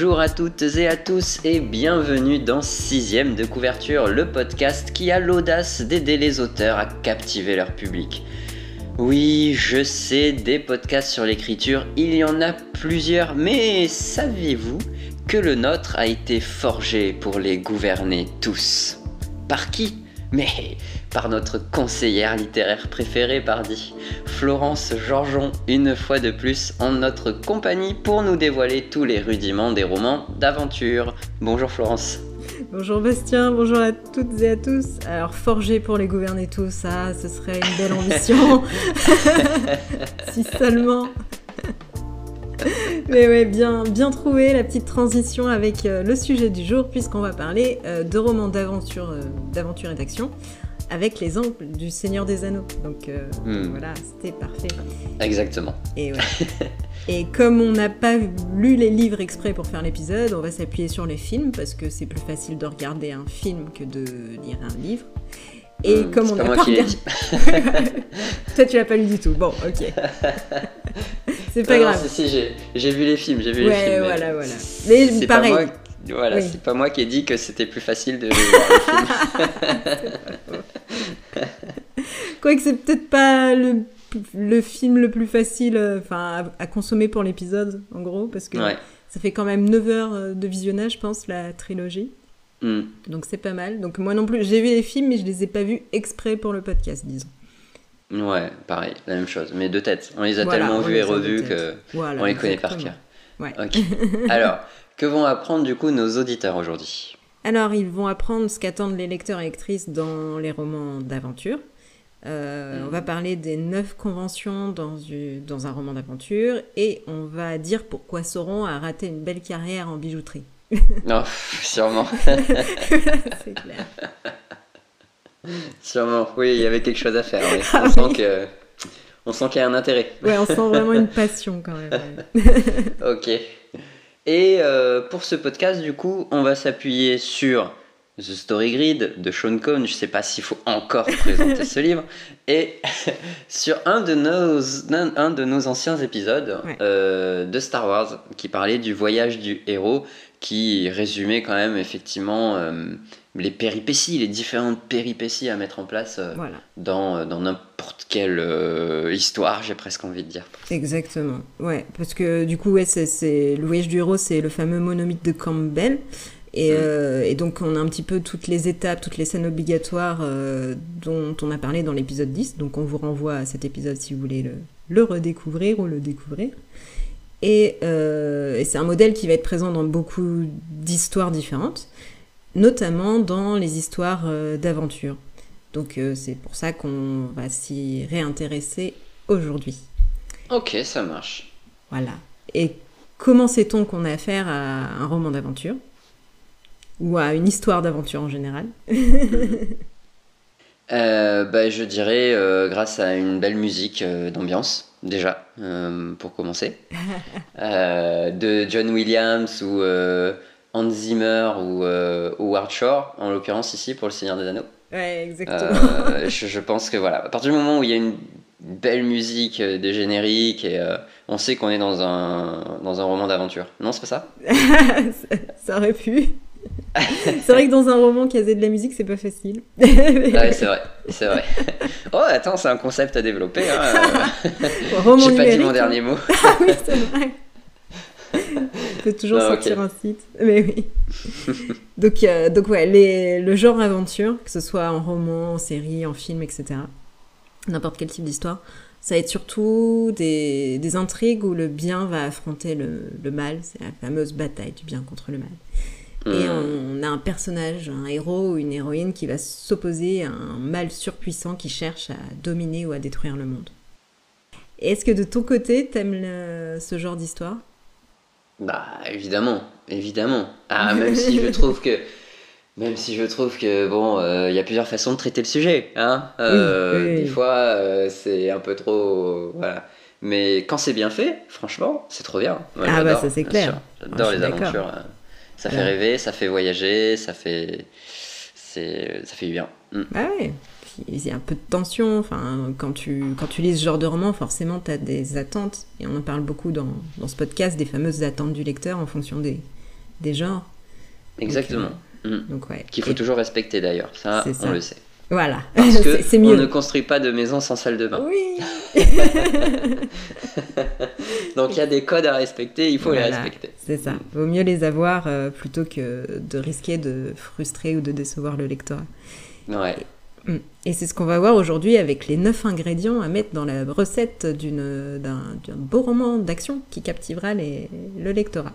Bonjour à toutes et à tous et bienvenue dans Sixième de couverture, le podcast qui a l'audace d'aider les auteurs à captiver leur public. Oui, je sais, des podcasts sur l'écriture, il y en a plusieurs, mais saviez-vous que le nôtre a été forgé pour les gouverner tous? Par qui? Mais par notre conseillère littéraire préférée, pardi, Florence Georgeon, une fois de plus en notre compagnie pour nous dévoiler tous les rudiments des romans d'aventure. Bonjour Florence. Bonjour Bastien, bonjour à toutes et à tous. Alors, forger pour les gouverner tous, ça, ce serait une belle ambition. si seulement. Mais ouais, bien, bien trouvé la petite transition avec euh, le sujet du jour, puisqu'on va parler euh, de romans d'aventure, euh, d'aventure et d'action avec les angles du Seigneur des Anneaux. Donc euh, hmm. voilà, c'était parfait. Exactement. Et, Et comme on n'a pas lu les livres exprès pour faire l'épisode, on va s'appuyer sur les films parce que c'est plus facile de regarder un film que de lire un livre. Et hmm, comme on n'a pas regardé... Toi, tu l'as pas lu du tout. Bon, ok. c'est pas grave. si, si, j'ai vu les films, j'ai vu les films. Ouais, voilà, voilà. Mais pareil. Voilà, c'est pas moi qui ai dit que c'était plus facile de voir le film. Quoique c'est peut-être pas le, le, film le plus facile euh, enfin, à, consommer pour l'épisode, en gros, parce que ça fait quand même 9 heures euh, de visionnage, je pense, la trilogie. Hmm. Donc c'est pas mal. Donc moi non plus, j'ai vu les films, mais je les ai pas vus exprès pour le podcast, disons. Ouais, pareil, la même chose, mais de tête. On les a tellement vus et revus que on les connaît par cœur. Ouais. Ok. Alors, que vont apprendre du coup nos auditeurs aujourd'hui? Alors, ils vont apprendre ce qu'attendent les lecteurs et lectrices dans les romans d'aventure. Euh, on va parler des neuf conventions dans, dans un roman d'aventure et on va dire pourquoi Sauron a raté une belle carrière en bijouterie. non, sûrement. C'est clair. Sûrement, oui, il y avait quelque chose à faire. Ah on, sent que, on sent qu'il y a un intérêt. Ouais, on sent vraiment une passion quand même. ok. Et euh, pour ce podcast, du coup, on va s'appuyer sur The Story Grid de Sean Cohn. Je ne sais pas s'il faut encore présenter ce livre. Et sur un de nos, un, de nos anciens épisodes euh, de Star Wars qui parlait du voyage du héros, qui résumait quand même effectivement euh, les péripéties, les différentes péripéties à mettre en place euh, dans, euh, dans n'importe quelle euh, histoire, j'ai presque envie de dire. Exactement, ouais, parce que du coup, ouais, c'est, le voyage du héros, c'est le fameux monomythe de Campbell. Et, mm. et, donc on a un petit peu toutes les étapes, toutes les scènes obligatoires dont on a parlé dans l'épisode 10. Donc on vous renvoie à cet épisode si vous voulez le, le redécouvrir ou le découvrir. Et, et c'est un modèle qui va être présent dans beaucoup d'histoires différentes notamment dans les histoires euh, d'aventure. Donc euh, c'est pour ça qu'on va s'y réintéresser aujourd'hui. Ok, ça marche. Voilà. Et comment sait-on qu'on a affaire à un roman d'aventure? Ou à une histoire d'aventure en général? Euh, bah, Je dirais grâce à une belle musique d'ambiance, déjà, pour commencer. de John Williams ou Hans Zimmer ou euh, Howard Shore, en l'occurrence ici pour Le Seigneur des Anneaux. Ouais, exactement. Euh, je, pense que voilà, à partir du moment où il y a une belle musique, euh, des génériques, et on sait qu'on est dans un, dans un roman d'aventure. Non, c'est pas ça, ça aurait pu. c'est vrai que dans un roman qui a de la musique, c'est pas facile. ouais, c'est vrai, c'est vrai. Oh, attends, c'est un concept à développer. Hein. J'ai pas dit mon dernier mot. ah oui, c'est vrai. peut toujours ah, sortir un site. Mais oui. donc, euh, donc ouais, les, le genre aventure, que ce soit en roman, en série, en film, etc. N'importe quel type d'histoire. Ça va être surtout des, des, intrigues où le bien va affronter le, le mal. C'est la fameuse bataille du bien contre le mal. Et hmm. on a un personnage, un héros ou une héroïne qui va s'opposer à un mal surpuissant qui cherche à dominer ou à détruire le monde. Est-ce que de ton côté, t'aimes ce genre d'histoire? Bah évidemment, évidemment. Ah même si je trouve que même si je trouve que bon, euh, il y a plusieurs façons de traiter le sujet, hein. Euh, des fois euh, c'est un peu trop voilà. Mais quand c'est bien fait, franchement, c'est trop bien. ah bah ça c'est clair. J'adore les aventures. Ça fait rêver, ça fait voyager, ça fait c'est ça fait du bien. Mm. Ah ouais il y a un peu de tension. Enfin, quand tu, quand tu lis ce genre de roman, forcément, tu as des attentes. Et on en parle beaucoup dans, dans, ce podcast, des fameuses attentes du lecteur en fonction des, des genres. Exactement. Mm. Donc, ouais. Qu'il faut toujours respecter d'ailleurs, ça, on le sait. Voilà, c'est mieux. On ne construit pas de maison sans salle de bain. Oui. Donc il y a des codes à respecter, il faut les respecter. C'est ça. Vaut mieux les avoir euh, plutôt que de risquer de frustrer ou de décevoir le lecteur. Ouais. Et c'est ce qu'on va voir aujourd'hui avec les neuf ingrédients à mettre dans la recette d'un beau roman d'action qui captivera les, le lectorat.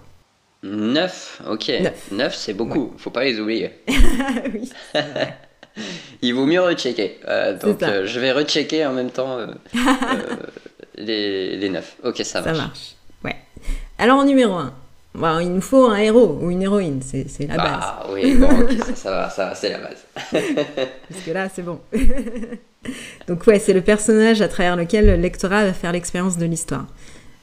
Neuf, ok. Neuf, c'est beaucoup, faut pas les oublier. oui. Il vaut mieux rechecker. Euh, donc euh, je vais rechecker en même temps euh, les, les neuf. Ok, ça marche. Ça marche. Ouais. Alors en numéro 1, bon, il nous faut un héros ou une héroïne, c'est la base. Ah oui, bon, ça, ça, va, ça va, c'est la base. Parce que là, c'est bon. donc ouais, c'est le personnage à travers lequel le lectorat va faire l'expérience de l'histoire.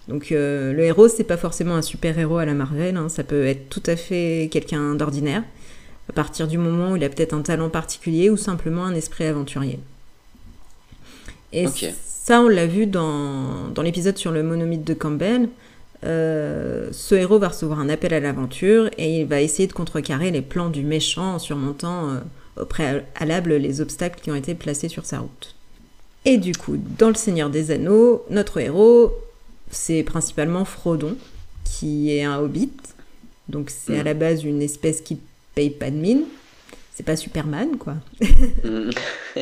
Donc le héros, c'est pas forcément un super héros à la Marvel, hein. ça peut être tout à fait quelqu'un d'ordinaire à partir du moment où il a peut-être un talent particulier ou simplement un esprit aventurier. Et ça, on l'a vu dans, dans l'épisode sur le monomythe de Campbell. Euh, ce héros va recevoir un appel à l'aventure et il va essayer de contrecarrer les plans du méchant en surmontant euh, au préalable les obstacles qui ont été placés sur sa route. Et du coup, dans Le Seigneur des Anneaux, notre héros, c'est principalement Frodon, qui est un hobbit. Donc c'est à mm. la base une espèce qui paye pas de mine. C'est pas Superman, quoi. Mm.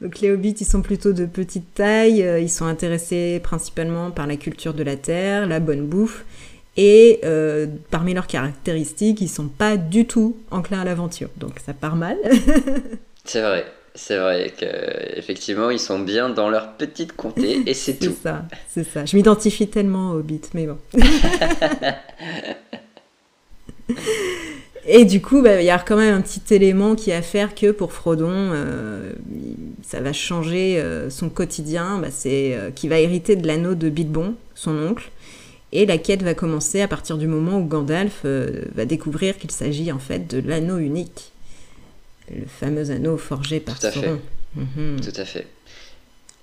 Donc les hobbits, ils sont plutôt de petite taille, euh, ils sont intéressés principalement par la culture de la terre, la bonne bouffe, et euh, parmi leurs caractéristiques, ils sont pas du tout enclins à l'aventure. Donc ça part mal. c'est vrai, c'est vrai qu'effectivement, ils sont bien dans leur petite comté, et c'est tout. C'est ça, c'est ça. Je m'identifie tellement aux hobbits, mais bon. Et du coup, bah, il y a quand même un petit élément qui a à faire que pour Frodon, euh, ça va changer euh, son quotidien. Bah, c'est euh, qu'il va hériter de l'anneau de Bilbon, son oncle. Et la quête va commencer à partir du moment où Gandalf va découvrir qu'il s'agit en fait de l'anneau unique. Le fameux anneau forgé par Tout à Sauron. Fait. Mhm. Tout à fait.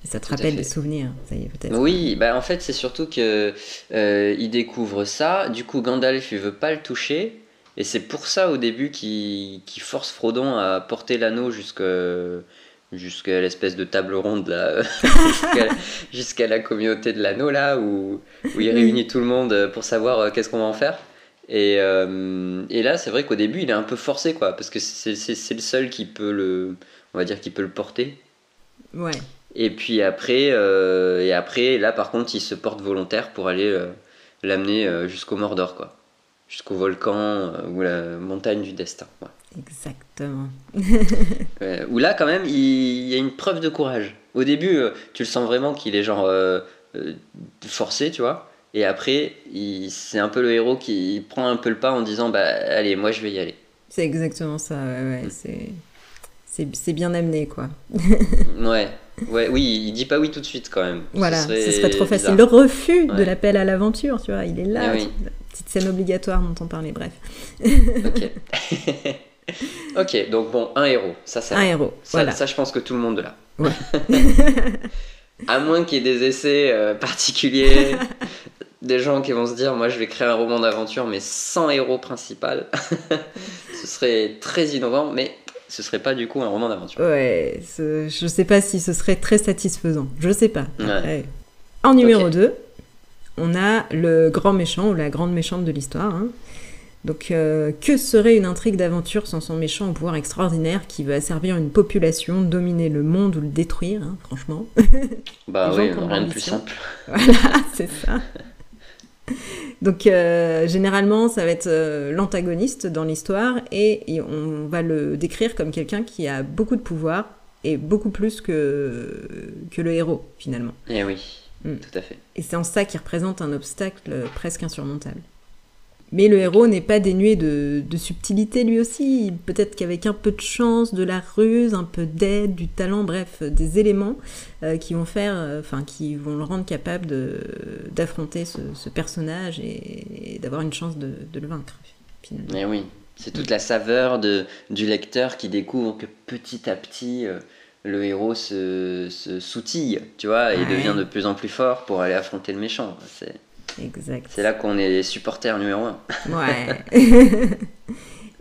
Ça te rappelle des souvenirs, ça y est peut-être. Oui, bah en fait c'est surtout que il découvre ça. Du coup Gandalf il veut pas le toucher et c'est pour ça au début qu'il force Frodon à porter l'anneau jusqu'à l'espèce de table ronde là, jusqu'à la communauté de l'anneau là, où, où il réunit tout le monde pour savoir euh, qu'est-ce qu'on va en faire. Et, euh, et là, c'est vrai qu'au début, il est un peu forcé quoi, parce que c'est le seul qui peut le, on va dire, qui peut le porter. Ouais. Et puis après, euh, et après, là par contre, il se porte volontaire pour aller l'amener jusqu'au Mordor quoi jusqu'au volcan euh, ou la montagne du destin. Exactement. où là, quand même, il y a une preuve de courage. Au début, euh, tu le sens vraiment qu'il est genre euh, forcé, tu vois. Et après, c'est un peu le héros qui prend un peu le pas en disant Bah, allez, moi je vais y aller. C'est exactement ça, ouais, ouais. C'est bien amené, quoi. ouais. Ouais, oui, il dit pas oui tout de suite quand même. Voilà, ce serait, trop facile. Le refus de l'appel à l'aventure, tu vois, il est là. Eh petite scène obligatoire dont on parlait, bref. ok. ok, donc bon, un héros, ça, ça. Un héros, ça, voilà. Ça, je pense que tout le monde l'a. Ouais. à moins qu'il y ait des essais euh, particuliers, des gens qui vont se dire, moi, je vais créer un roman d'aventure, mais sans héros principal. Ce serait très innovant, mais ce serait pas du coup un roman d'aventure. Ouais, je sais pas si ce serait très satisfaisant. Je sais pas. En numéro 2, on a le grand méchant ou la grande méchante de l'histoire. Hein. Donc, euh, que serait une intrigue d'aventure sans son méchant au pouvoir extraordinaire qui veut asservir une population, dominer le monde ou le détruire, hein, franchement? Bah oui, rien de plus simple. Voilà, c'est ça. Donc, euh, généralement, ça va être euh, l'antagoniste dans l'histoire et, on va le décrire comme quelqu'un qui a beaucoup de pouvoir et beaucoup plus que, que le héros, finalement. Eh oui. Mm. Tout à fait. Et c'est en ça qu'il représente un obstacle presque insurmontable. Mais le héros n'est pas dénué de, subtilité lui aussi. Peut-être qu'avec un peu de chance, de la ruse, un peu d'aide, du talent, bref, des éléments euh, qui vont faire, euh, enfin, qui vont le rendre capable d'affronter ce, personnage et, d'avoir une chance de, le vaincre. Finalement. Mais oui, c'est toute la saveur de, du lecteur qui découvre que petit à petit. Euh, le héros se, se soutille, tu vois, et devient de plus en plus fort pour aller affronter le méchant. C'est Exact. C'est là qu'on est supporters numéro un. Ouais.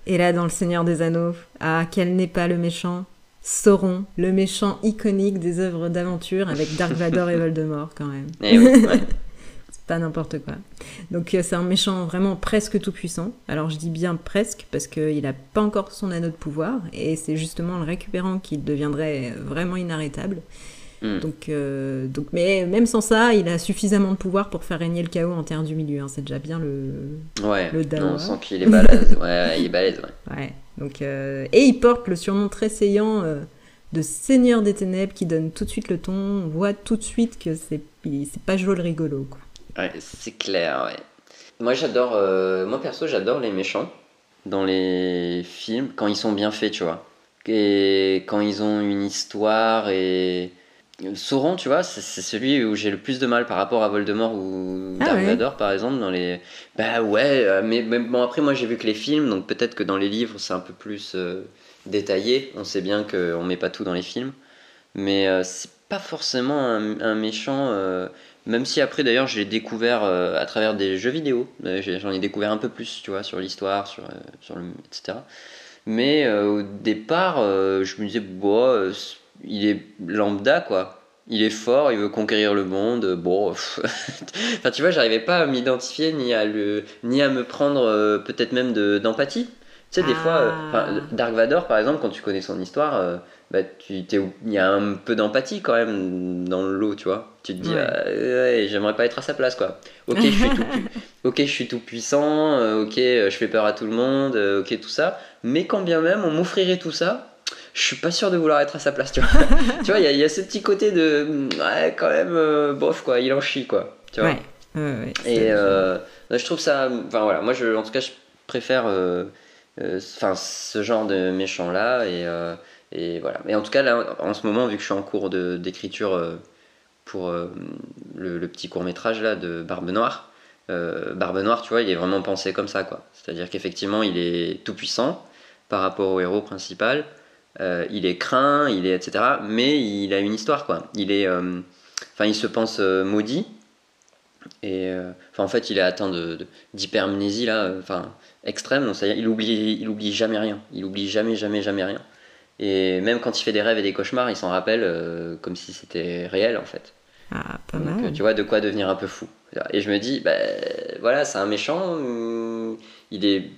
Et là, dans Le Seigneur des Anneaux, ah, quel n'est pas le méchant? Sauron, le méchant iconique des œuvres d'aventure avec Dark Vador et Voldemort quand même. Et Eh oui, ouais. C'est pas n'importe quoi. Donc euh, c'est un méchant vraiment presque tout puissant. Alors je dis bien presque parce qu'il n'a pas encore son anneau de pouvoir et c'est justement le récupérant qui deviendrait vraiment inarrêtable. Hmm. Donc, euh, donc, mais même sans ça, il a suffisamment de pouvoir pour faire régner le chaos en terre du milieu. hein. C'est déjà bien le. Ouais, Le non, on sent qu'il est balèze. Ouais, il est balèze, ouais. Ouais. Donc, euh, et il porte le surnom très saillant euh, de Seigneur des Ténèbres qui donne tout de suite le ton. On voit tout de suite que c'est pas Joel rigolo. Quoi. Ouais, c'est clair, ouais. Moi, j'adore, euh, moi perso, j'adore les méchants dans les films quand ils sont bien faits, tu vois. Et quand ils ont une histoire et. Sauron, tu vois, c'est celui où j'ai le plus de mal par rapport à Voldemort ou Ah Dark. Vador, par exemple, dans les. Bah ouais, euh, mais, mais bon, après, moi j'ai vu que les films, donc peut-être que dans les livres c'est un peu plus euh, détaillé. On sait bien qu'on met pas tout dans les films. Mais euh, c'est pas forcément un, un méchant. euh, même si après d'ailleurs je l'ai découvert à travers des jeux vidéo, j'ai- j'en ai découvert un peu plus, tu vois, sur l'histoire, sur, sur le, etc. Mais au départ, je me disais, bon, c- il est lambda quoi. Il est fort, il veut conquérir le monde. euh, Bon, enfin tu vois, j'arrivais pas à m'identifier ni à le, ni à me prendre euh, peut-être même de- d'empathie. Tu sais, des Ah. fois, euh, enfin, Dark Vador par exemple, quand tu connais son histoire. euh, bah, tu il y a un peu d'empathie quand même dans le lot, tu vois. Tu te dis, Ouais. ah, ouais, j'aimerais pas être à sa place, quoi. Ok, je suis tout, ok, je suis tout puissant, ok, je fais peur à tout le monde, ok, tout ça. Mais quand bien même on m'offrirait tout ça, je suis pas sûr de vouloir être à sa place, tu vois. tu vois, il y, a- il y a ce petit côté de, mm, ouais, quand même, euh, bof, quoi, il en chie, quoi. Tu vois. Ouais. ouais, ouais, Et euh, je trouve ça. Enfin voilà, moi je, en tout cas, je préfère euh, enfin, ce genre de méchant là. Et, et voilà. Mais en tout cas, là, en ce moment, vu que je suis en cours de- d'écriture pour le, le petit court métrage là de Barbe Noire, Barbe Noire, tu vois, il est vraiment pensé comme ça, quoi. C'est-à-dire qu'effectivement, il est tout puissant par rapport au héros principal. Euh, il est craint, il est etc. Mais il a une histoire, quoi. Il est. euh, Enfin, il se pense euh, maudit. Et enfin, en fait, il est atteint de, d'hypermnésie là, enfin extrême. Donc, il oublie, il oublie jamais rien. Il oublie jamais, jamais, jamais rien. Et même quand il fait des rêves et des cauchemars, il s'en rappelle comme si c'était réel en fait. Ah, pas mal. tu vois de quoi devenir un peu fou. Et je me dis, bah, voilà, c'est un méchant. Il est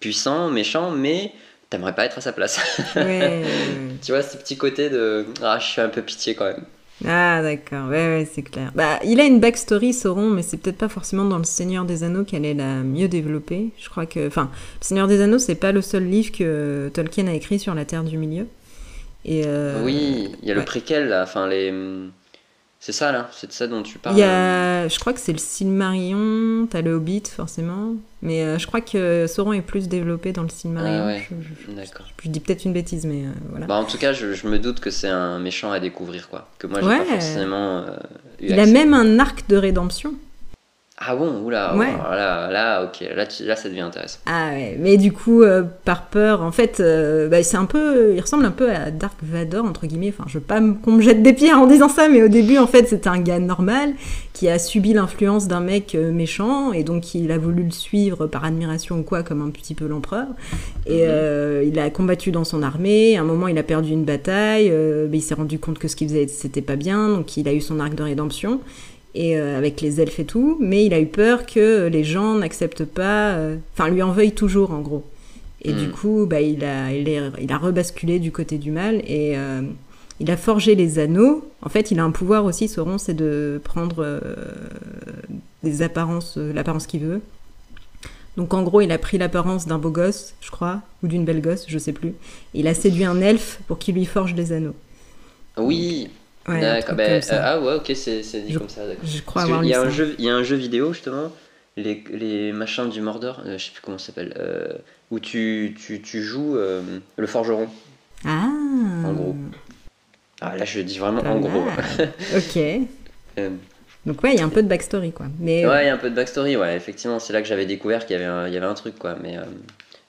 puissant, méchant, mais t'aimerais pas être à sa place. Ouais, tu vois ce petit côté de, ah, je fais un peu pitié quand même. Ah d'accord, ouais, ouais, c'est clair. Bah, il a une backstory, Sauron, mais c'est peut-être pas forcément dans Le Seigneur des Anneaux qu'elle est la mieux développée. Je crois que... Enfin, Le Seigneur des Anneaux, c'est pas le seul livre que Tolkien a écrit sur la Terre du Milieu. Et, euh, Oui, il y a le préquel là, enfin les. C'est ça là, c'est de ça dont tu parles. Il y a... Je crois que c'est le Silmarillion, t'as le Hobbit, forcément. Mais euh, je crois que Sauron est plus développé dans le Silmarillion. Ah ouais, Je, D'accord. je dis peut-être une bêtise, mais euh, voilà. Bah en tout cas, je, me doute que c'est un méchant à découvrir quoi. Que moi j'ai Ouais. pas forcément. euh, eu il a même un arc de rédemption. Ah bon, oula, Ouais. ouais. là, là, ok, là, là ça devient intéressant. Ah ouais, mais du coup, euh, par peur, en fait, euh, bah, c'est un peu, il ressemble un peu à Dark Vador entre guillemets. Enfin, je veux pas qu'on me jette des pierres en disant ça, mais au début, en fait, c'était un gars normal qui a subi l'influence d'un mec euh, méchant et donc il a voulu le suivre par admiration ou quoi, comme un petit peu l'empereur. Et Mhm. euh, il a combattu dans son armée. À un moment, il a perdu une bataille, mais il s'est rendu compte que ce qu'il faisait, c'était pas bien, donc il a eu son arc de rédemption et euh, avec les elfes et tout, mais il a eu peur que les gens n'acceptent pas, euh, enfin lui en veuillent toujours en gros. Et Mm. du coup, bah, il, a, il, est- il a rebasculé du côté du mal et euh, il a forgé les anneaux. En fait, il a un pouvoir aussi, Sauron, c'est de prendre des apparences, l'apparence qu'il veut. Donc en gros, il a pris l'apparence d'un beau gosse, je crois, ou d'une belle gosse, je sais plus. Il a séduit un elfe pour qu'il lui forge des anneaux. Oui, Ouais, d'accord. ça. euh, ah ouais, ok, c'est dit Je- comme ça. Je crois Parce avoir il lu y a ça. un jeu, il y a un jeu vidéo justement, les, les machins du Mordor, euh, je sais plus comment ça s'appelle, euh, où tu, tu, tu joues le forgeron. Ah En gros. Ah là, je dis vraiment en gros. Ok. Donc ouais, il y a un peu de backstory quoi. Mais Ouais, il y a un peu de backstory, ouais, effectivement, c'est là que j'avais découvert qu'il y avait un, il y avait un truc, quoi. Mais,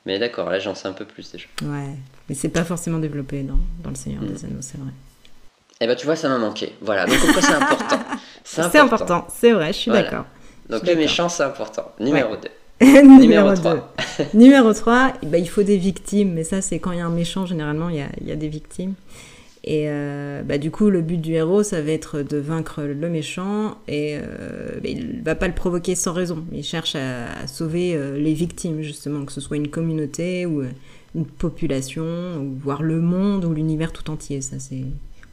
mais d'accord, là j'en sais un peu plus déjà. ouais, mais c'est pas forcément développé dans, dans le Seigneur Mm. des Anneaux, c'est vrai. Eh ben tu vois, ça m'a manqué. Voilà, donc pourquoi c'est important? C'est important, c'est vrai, je suis Voilà. d'accord. Donc le méchant, c'est important. Numéro 2. Numéro 3. Numéro 3, bah, il faut des victimes, mais ça c'est quand il y a un méchant, généralement il y a, il y a des victimes. Et euh, bah, du coup, le but du héros, ça va être de vaincre le méchant, et euh, bah, il va pas le provoquer sans raison. Il cherche à, sauver euh, les victimes, justement, que ce soit une communauté ou une population, ou voire le monde ou l'univers tout entier. Ça, c'est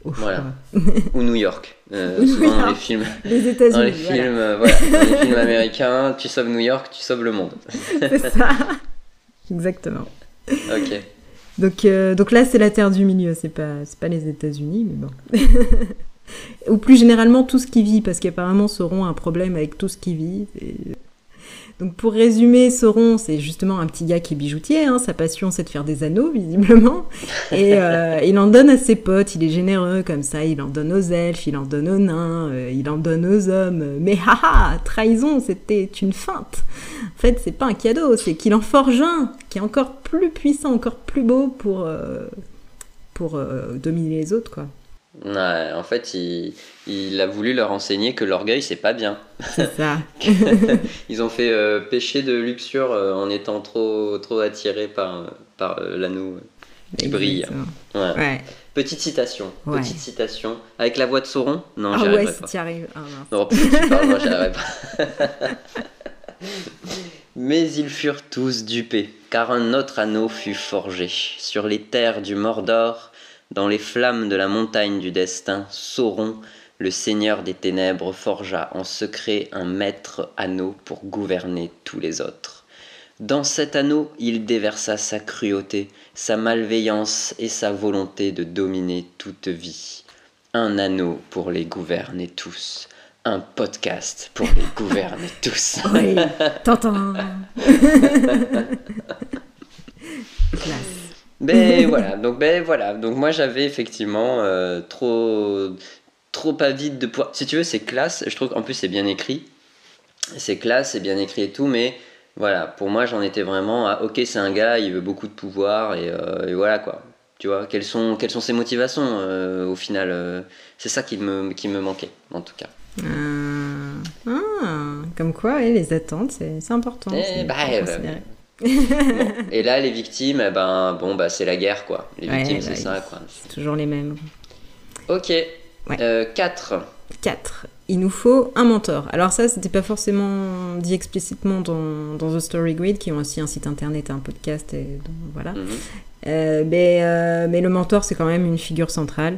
voilà. Ou New York. Euh, souvent dans les films. Les États-Unis. Dans les films, euh, voilà. dans les films américains, tu sauves New York, tu sauves le monde. c'est ça. Exactement. Ok. Donc, euh, donc là, c'est la terre du milieu, c'est pas, pas les États-Unis, mais bon. Ou plus généralement, tout ce qui vit, parce qu'apparemment, Sauron a un problème avec tout ce qui vit. Et... Donc pour résumer, Sauron, c'est justement un petit gars qui est bijoutier. Hein. Sa passion, c'est de faire des anneaux, visiblement. Et euh, il en donne à ses potes. Il est généreux comme ça. Il en donne aux elfes, il en donne aux nains, euh, il en donne aux hommes. Mais haha, trahison, c'était une feinte. En fait, c'est pas un cadeau, c'est qu'il en forge un qui est encore plus puissant, encore plus beau pour, euh, pour dominer les autres, quoi. Ouais, en fait, il, il, a voulu leur enseigner que l'orgueil, c'est pas bien. C'est ça. Ils ont fait euh, pécher de luxure euh, en étant trop, trop attirés par, par euh, l'anneau qui brille. Ouais. Petite citation. Petite citation. Avec la voix de Sauron? Non, ah ouais, si tu arrives. Ah, non, tu parles, moi, pas. Mais ils furent tous dupés, car un autre anneau fut forgé sur les terres du Mordor dans les flammes de la montagne du destin, Sauron, le seigneur des ténèbres, forgea en secret un maître anneau pour gouverner tous les autres. Dans cet anneau, il déversa sa cruauté, sa malveillance et sa volonté de dominer toute vie. Un anneau pour les gouverner tous. Un podcast pour les gouverner tous. Oui, t'entends. Ben voilà, donc ben voilà, donc moi j'avais effectivement euh, trop trop avide de pouvoir. Si tu veux, c'est classe. Je trouve qu'en plus c'est bien écrit, c'est classe, c'est bien écrit et tout, mais voilà, pour moi j'en étais vraiment à ok, c'est un gars, il veut beaucoup de pouvoir et, euh, voilà quoi. Tu vois, quelles sont quelles sont ses motivations euh, au final C'est ça qui me qui me manquait en tout cas. Ah, comme quoi, les attentes, c'est important. Eh, bah, et là, les victimes, eh ben, bon, bah, c'est la guerre, quoi. Les victimes, c'est ça, quoi. C'est toujours les mêmes. Ok. 4. Euh, 4. Il nous faut un mentor. Alors ça, c'était pas forcément dit explicitement dans, dans, The Story Grid, qui ont aussi un site internet, un podcast, et voilà. Mhm. Euh, mais, euh, mais, le mentor, c'est quand même une figure centrale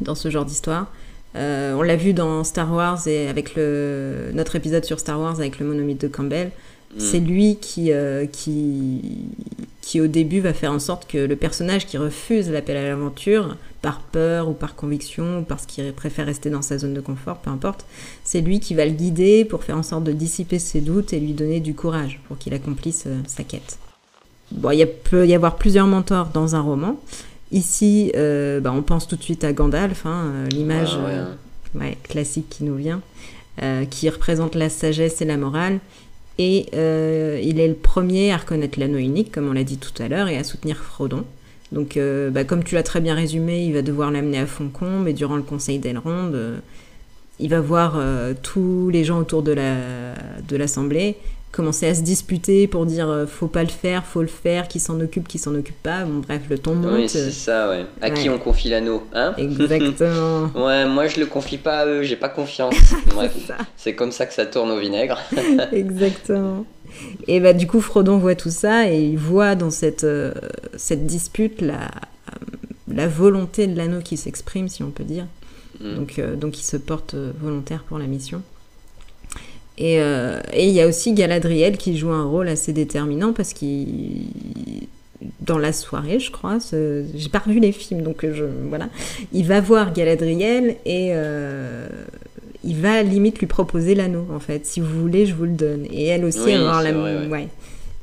dans ce genre d'histoire. on l'a vu dans Star Wars et avec le, notre épisode sur Star Wars avec le monomythe de Campbell. Mm. C'est lui qui, euh, qui, qui, au début, va faire en sorte que le personnage qui refuse l'appel à l'aventure, par peur ou par conviction, ou parce qu'il préfère rester dans sa zone de confort, peu importe, c'est lui qui va le guider pour faire en sorte de dissiper ses doutes et lui donner du courage pour qu'il accomplisse euh, sa quête. Bon, il peut y avoir plusieurs mentors dans un roman. Ici, euh, bah, on pense tout de suite à Gandalf, hein, l'image ah classique qui nous vient, qui représente la sagesse et la morale et euh, il est le premier à reconnaître l'anneau unique, comme on l'a dit tout à l'heure, et à soutenir Frodon. Donc, euh, bah, comme tu l'as très bien résumé, il va devoir l'amener à Foncombe, et durant le conseil d'Elrond, euh, il va voir tous les gens autour de l'Assemblée commencer à se disputer pour dire euh, faut pas le faire, faut le faire, qui s'en occupe, qui s'en occupe pas. Bon, bref, le ton monte. Oui, c'est ça, ouais. À qui on confie l'anneau, hein? Exactement. ouais, moi je le confie pas à eux, j'ai pas confiance. Bref, c'est comme ça que ça tourne au vinaigre. Exactement. Et bah du coup, Frodon voit tout ça et il voit dans cette, euh, cette dispute la, la volonté de l'anneau qui s'exprime, si on peut dire. Mm. Donc, euh, donc il se porte volontaire pour la mission. Euh, et il y a aussi Galadriel qui joue un rôle assez déterminant parce qu'il dans la soirée, je crois. J'ai pas revu les films, donc je, voilà. Il va voir Galadriel et euh, il va limite lui proposer l'anneau, en fait. Si vous voulez, je vous le donne. Et elle aussi, elle, va la... ouais.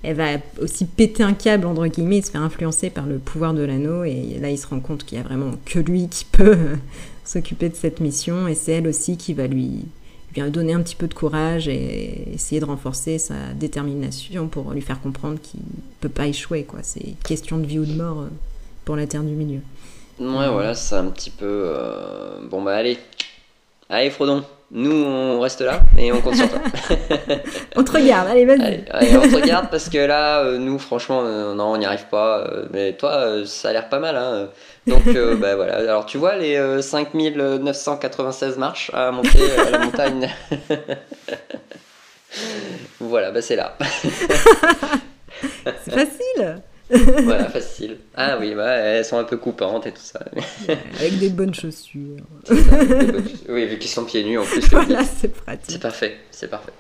elle va aussi péter un câble, entre guillemets, et se faire influencer par le pouvoir de l'anneau. Et là, il se rend compte qu'il y a vraiment que lui qui peut s'occuper de cette mission. Et c'est elle aussi qui va lui lui donner un petit peu de courage et essayer de renforcer sa détermination pour lui faire comprendre qu'il peut pas échouer. quoi. C'est question de vie ou de mort euh, pour la Terre du Milieu. Ouais, voilà, c'est un petit peu... Euh, bon bah allez, allez Frodon, Nous, on reste là et on compte sur toi. on te regarde, allez, vas-y. on te regarde parce que là, euh, nous, franchement, euh, non, on n'y arrive pas. Euh, mais toi, ça a l'air pas mal. Hein. Donc, bah, voilà. Alors, tu vois les 5996 marches à monter à la montagne Voilà, bah, c'est là. c'est facile voilà, facile. Ah oui, bah, elles sont un peu coupantes et tout ça. Avec des bonnes chaussures. Oui, vu qu'ils sont pieds nus en plus. Voilà, c'est pratique. C'est parfait, c'est parfait.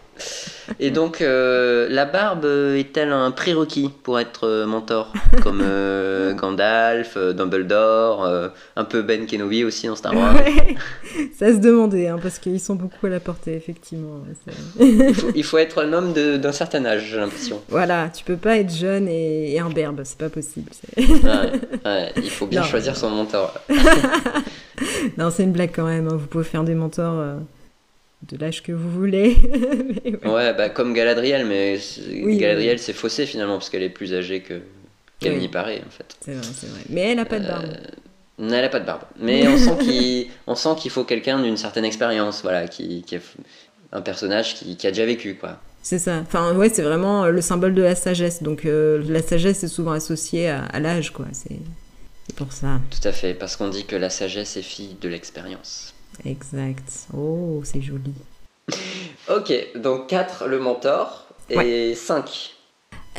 Et donc, euh, la barbe est-elle un prérequis pour être euh, mentor Comme euh, Gandalf, Dumbledore, un peu Ben Kenobi aussi dans Star Wars Ça se demandait, hein, parce qu'ils sont beaucoup à la portée, effectivement. il, faut, être un homme d'un certain âge, j'ai l'impression. Voilà, tu peux pas être jeune et, un berbe, c'est pas possible. il faut bien choisir son mentor. non, c'est une blague quand même, hein. vous pouvez faire des mentors de l'âge que vous voulez. ouais. bah comme Galadriel, mais Galadriel c'est faussé finalement parce qu'elle est plus âgée que qu'elle n'y paraît en fait. C'est vrai, c'est vrai. Mais elle a pas de barbe. Euh, elle a pas de barbe. Mais on sent qu'il on sent qu'il faut quelqu'un d'une certaine expérience, voilà, qui, qui un personnage qui, qui, a déjà vécu quoi. C'est ça. Enfin ouais, c'est vraiment le symbole de la sagesse. Donc euh, la sagesse est souvent associée à, à l'âge quoi. C'est pour ça. Tout à fait, parce qu'on dit que la sagesse est fille de l'expérience. Exact. Oh, c'est joli. ok, donc 4 le mentor et 5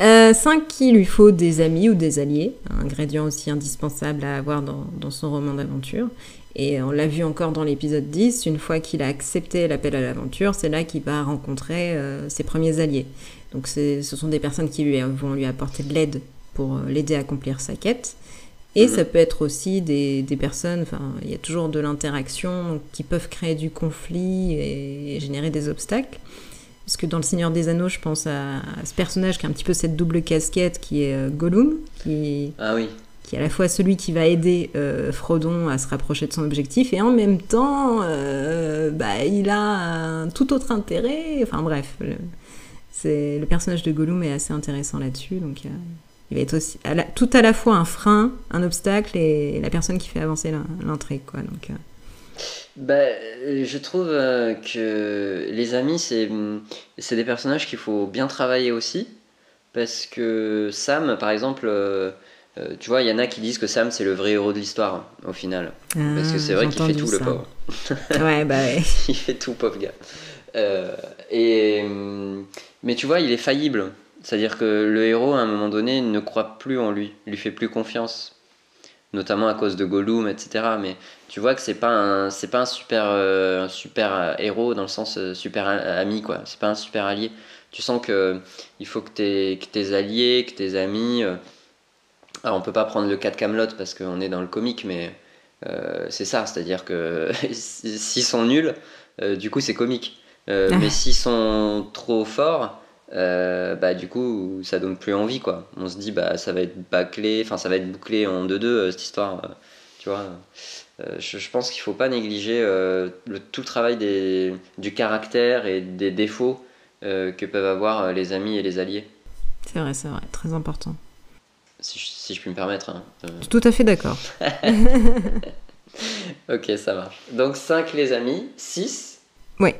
euh, 5 il lui faut des amis ou des alliés, un ingrédient aussi indispensable à avoir dans, dans son roman d'aventure. Et on l'a vu encore dans l'épisode 10, une fois qu'il a accepté l'appel à l'aventure, c'est là qu'il va rencontrer euh, ses premiers alliés. Donc ce sont des personnes qui lui, vont lui apporter de l'aide pour euh, l'aider à accomplir sa quête. Et mhm. ça peut être aussi des, des personnes, enfin, il y a toujours de l'interaction qui peuvent créer du conflit et, générer des obstacles. Parce que dans Le Seigneur des Anneaux, je pense à, ce personnage qui a un petit peu cette double casquette qui est euh, Gollum, qui, ah oui. qui est à la fois celui qui va aider euh, Frodon à se rapprocher de son objectif et en même temps, euh, bah, il a un tout autre intérêt. Enfin bref, le, le personnage de Gollum est assez intéressant là-dessus. Donc il va être aussi tout à la fois un frein, un obstacle et la personne qui fait avancer l'intrigue. Quoi, donc, euh. bah, je trouve euh, que les amis, c'est, c'est des personnages qu'il faut bien travailler aussi. Parce que Sam, par exemple, euh, tu vois, il y en a qui disent que Sam, c'est le vrai héros de l'histoire, au final. parce que c'est vrai qu'il fait tout, le pauvre. ouais, bah ouais. il fait tout, pauvre gars. et, mais tu vois, il est faillible. C'est-à-dire que le héros, à un moment donné, ne croit plus en lui, lui fait plus confiance, notamment à cause de Gollum, etc. Mais tu vois que c'est pas un, c'est pas un super, euh, super euh, héros dans le sens euh, super ami, quoi. C'est pas un super allié. Tu sens que il faut que tes, que tes alliés, que tes amis. alors on peut pas prendre le cas de Camelot parce qu'on est dans le comique, mais c'est ça, c'est-à-dire que s'ils sont nuls, du coup c'est comique. Mais s'ils sont trop forts, euh, bah du coup ça donne plus envie quoi. On se dit bah ça va être bâclé enfin ça va être bouclé en 2-2 euh, cette histoire euh, tu vois. Je, pense qu'il faut pas négliger le, tout le travail des, du caractère et des défauts que peuvent avoir les amis et les alliés. C'est vrai c'est vrai. Très important. Si je, si je puis me permettre hein, tout à fait d'accord. Ok ça marche. Donc 5 les amis. 6 ouais.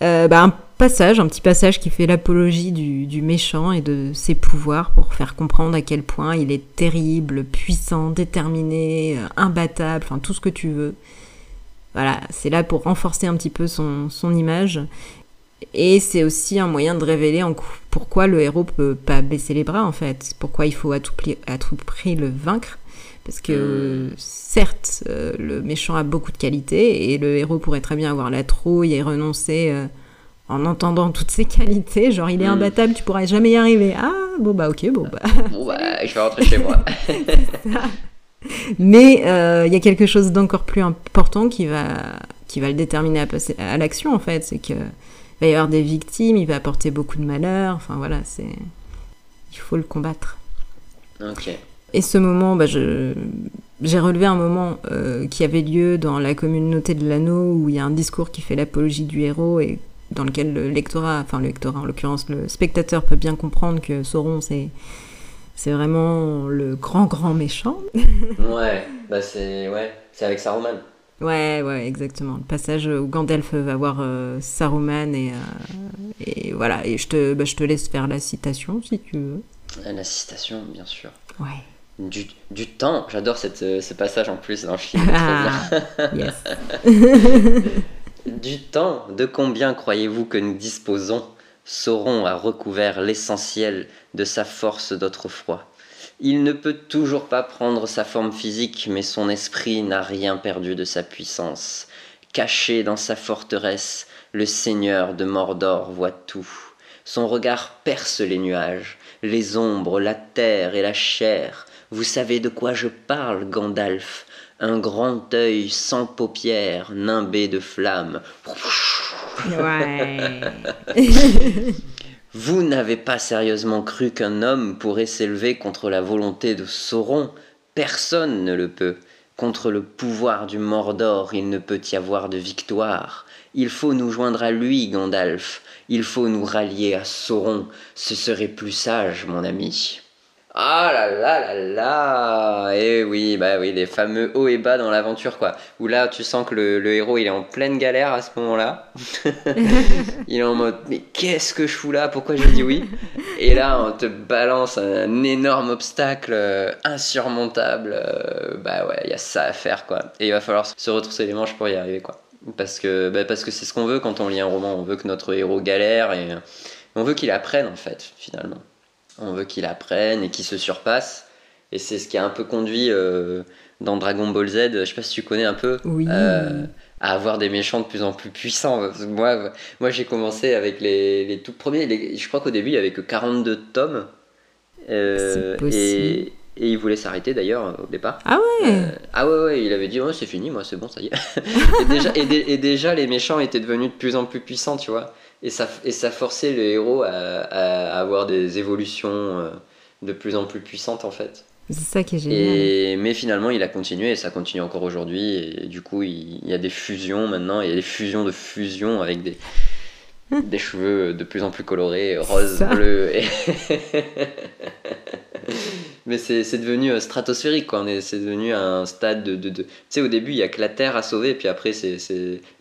Bah, un passage, un petit passage qui fait l'apologie du, méchant et de ses pouvoirs pour faire comprendre à quel point il est terrible, puissant, déterminé, euh, imbattable, enfin tout ce que tu veux. Voilà, c'est là pour renforcer un petit peu son, image. Et c'est aussi un moyen de révéler en pourquoi le héros peut pas baisser les bras en fait, pourquoi il faut à tout, prix, le vaincre. Parce que certes, euh, le méchant a beaucoup de qualités et le héros pourrait très bien avoir la trouille et renoncer euh, en entendant toutes ses qualités. Genre, il est hmm. imbattable, tu pourras jamais y arriver. Ah, bon bah ok, bon bah. Bon bah, je vais rentrer chez moi. Mais euh, il y a quelque chose d'encore plus important qui va, qui va le déterminer à passer à l'action en fait. C'est qu'il va y avoir des victimes, il va apporter beaucoup de malheur. Enfin voilà, c'est. Il faut le combattre. Ok. Et ce moment, bah, j'ai relevé un moment euh, qui avait lieu dans la communauté de l'anneau où il y a un discours qui fait l'apologie du héros et dans lequel le lectorat, enfin le lectorat en l'occurrence, le spectateur peut bien comprendre que Sauron c'est c'est vraiment le grand grand méchant. ouais, bah c'est ouais, c'est avec Saruman. Ouais, ouais, exactement. Le passage où Gandalf va voir euh, Saruman et, et voilà. Et je te, bah, je te laisse faire la citation si tu veux. La citation, bien sûr. Ouais. Du, du temps, j'adore ce passage en plus dans le film. Ah, yes. du temps, de combien croyez-vous que nous disposons Sauron a recouvert l'essentiel de sa force d'autrefois. Il ne peut toujours pas prendre sa forme physique, mais son esprit n'a rien perdu de sa puissance. Caché dans sa forteresse, le seigneur de Mordor voit tout. Son regard perce les nuages, les ombres, la terre et la chair. Vous savez de quoi je parle, Gandalf Un grand œil sans paupières, nimbé de flammes. Ouais. Vous n'avez pas sérieusement cru qu'un homme pourrait s'élever contre la volonté de Sauron Personne ne le peut. Contre le pouvoir du Mordor, il ne peut y avoir de victoire. Il faut nous joindre à lui, Gandalf. Il faut nous rallier à Sauron. Ce serait plus sage, mon ami. Ah là là là là Et eh oui, bah oui, les fameux hauts et bas dans l'aventure, quoi. Où là, tu sens que le, héros, il est en pleine galère à ce moment-là. il est en mode, mais qu'est-ce que je fous là? Pourquoi j'ai dit oui? Et là, on te balance un énorme obstacle euh, insurmontable. Euh, bah ouais, il y a ça à faire, quoi. Et il va falloir se retrousser les manches pour y arriver, quoi. Parce que bah parce que c'est ce qu'on veut quand on lit un roman. On veut que notre héros galère et on veut qu'il apprenne, en fait, finalement on veut qu'il apprenne et qu'il se surpasse. Et c'est ce qui a un peu conduit euh, dans Dragon Ball Z, je sais pas si tu connais un peu, euh, à avoir des méchants de plus en plus puissants. Moi, moi j'ai commencé avec les, tout premiers, je crois qu'au début il y avait que 42 tomes. Euh, et, et, il voulait s'arrêter d'ailleurs au départ. Ah ouais Ah ouais, ouais, il avait dit oh, c'est fini, moi c'est bon, ça y est. et, déjà, et, déjà les méchants étaient devenus de plus en plus puissants, tu vois et ça, et ça forçait le héros à, avoir des évolutions euh, de plus en plus puissantes en fait. C'est ça qui est génial. mais finalement, il a continué et ça continue encore aujourd'hui. Et du coup, il, y a des fusions maintenant, il y a des fusions de fusions avec des, des cheveux de plus en plus colorés, rose, bleu. Et... mais c'est devenu euh, stratosphérique, quoi. C'est devenu un stade de. de, Tu sais, au début, il y a que la Terre à sauver, puis après, c'est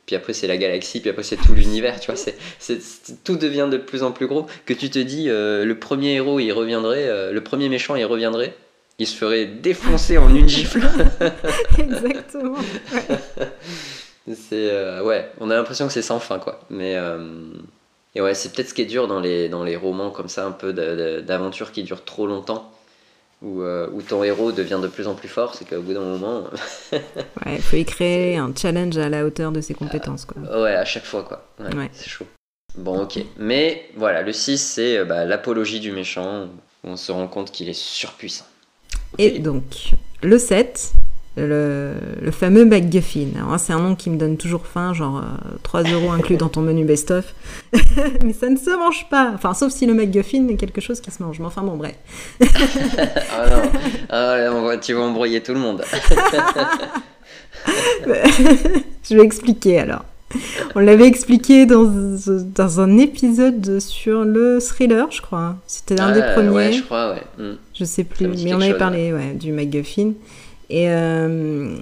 puis après c'est la galaxie, puis après c'est tout l'univers, tu vois, c'est, tout devient de plus en plus gros, que tu te dis, euh, le premier héros, il reviendrait, euh, le premier méchant, il reviendrait, il se ferait défoncer en une gifle. Exactement. C'est, euh, ouais, on a l'impression que c'est sans fin, quoi. Mais, et ouais, c'est peut-être ce qui est dur dans les, dans les romans comme ça, un peu d'aventure qui durent trop longtemps euh, où, ton héros devient de plus en plus fort, c'est qu'au bout d'un moment. ouais, il faut y créer un challenge à la hauteur de ses compétences. Quoi. Euh, ouais, à chaque fois, quoi. Ouais, C'est chaud. Bon, ok. Mais voilà, le 6, c'est euh, bah, l'apologie du méchant, où on se rend compte qu'il est surpuissant. Et donc, le 7, le, le, fameux MacGuffin. C'est un nom qui me donne toujours faim, genre 3 euh, euros inclus dans ton menu best-of. mais ça ne se mange pas. Enfin, sauf si le MacGuffin est quelque chose qui se mange. Mais enfin, bon, bref. ah non, ah, tu vas embrouiller tout le monde. Je vais expliquer alors. On l'avait expliqué dans, dans, un épisode sur le thriller, je crois. C'était l'un des ah, premiers. Ouais, je crois, ouais. Hmm. Je sais plus, mais on avait parlé ouais, du MacGuffin. Et, euh,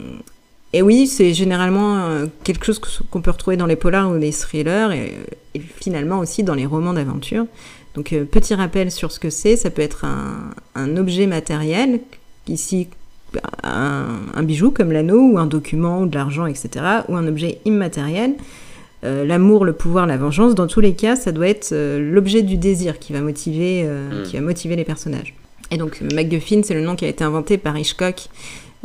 et oui, c'est généralement euh, quelque chose qu'on peut retrouver dans les polars ou les thrillers et, finalement aussi dans les romans d'aventure. Donc euh, petit rappel sur ce que c'est, ça peut être un, un objet matériel, ici un, un bijou comme l'anneau ou un document ou de l'argent, etc. ou un objet immatériel. l'amour, le pouvoir, la vengeance, dans tous les cas, ça doit être l'objet du désir qui va motiver, hmm. qui va motiver les personnages. Et donc MacGuffin, c'est le nom qui a été inventé par Hitchcock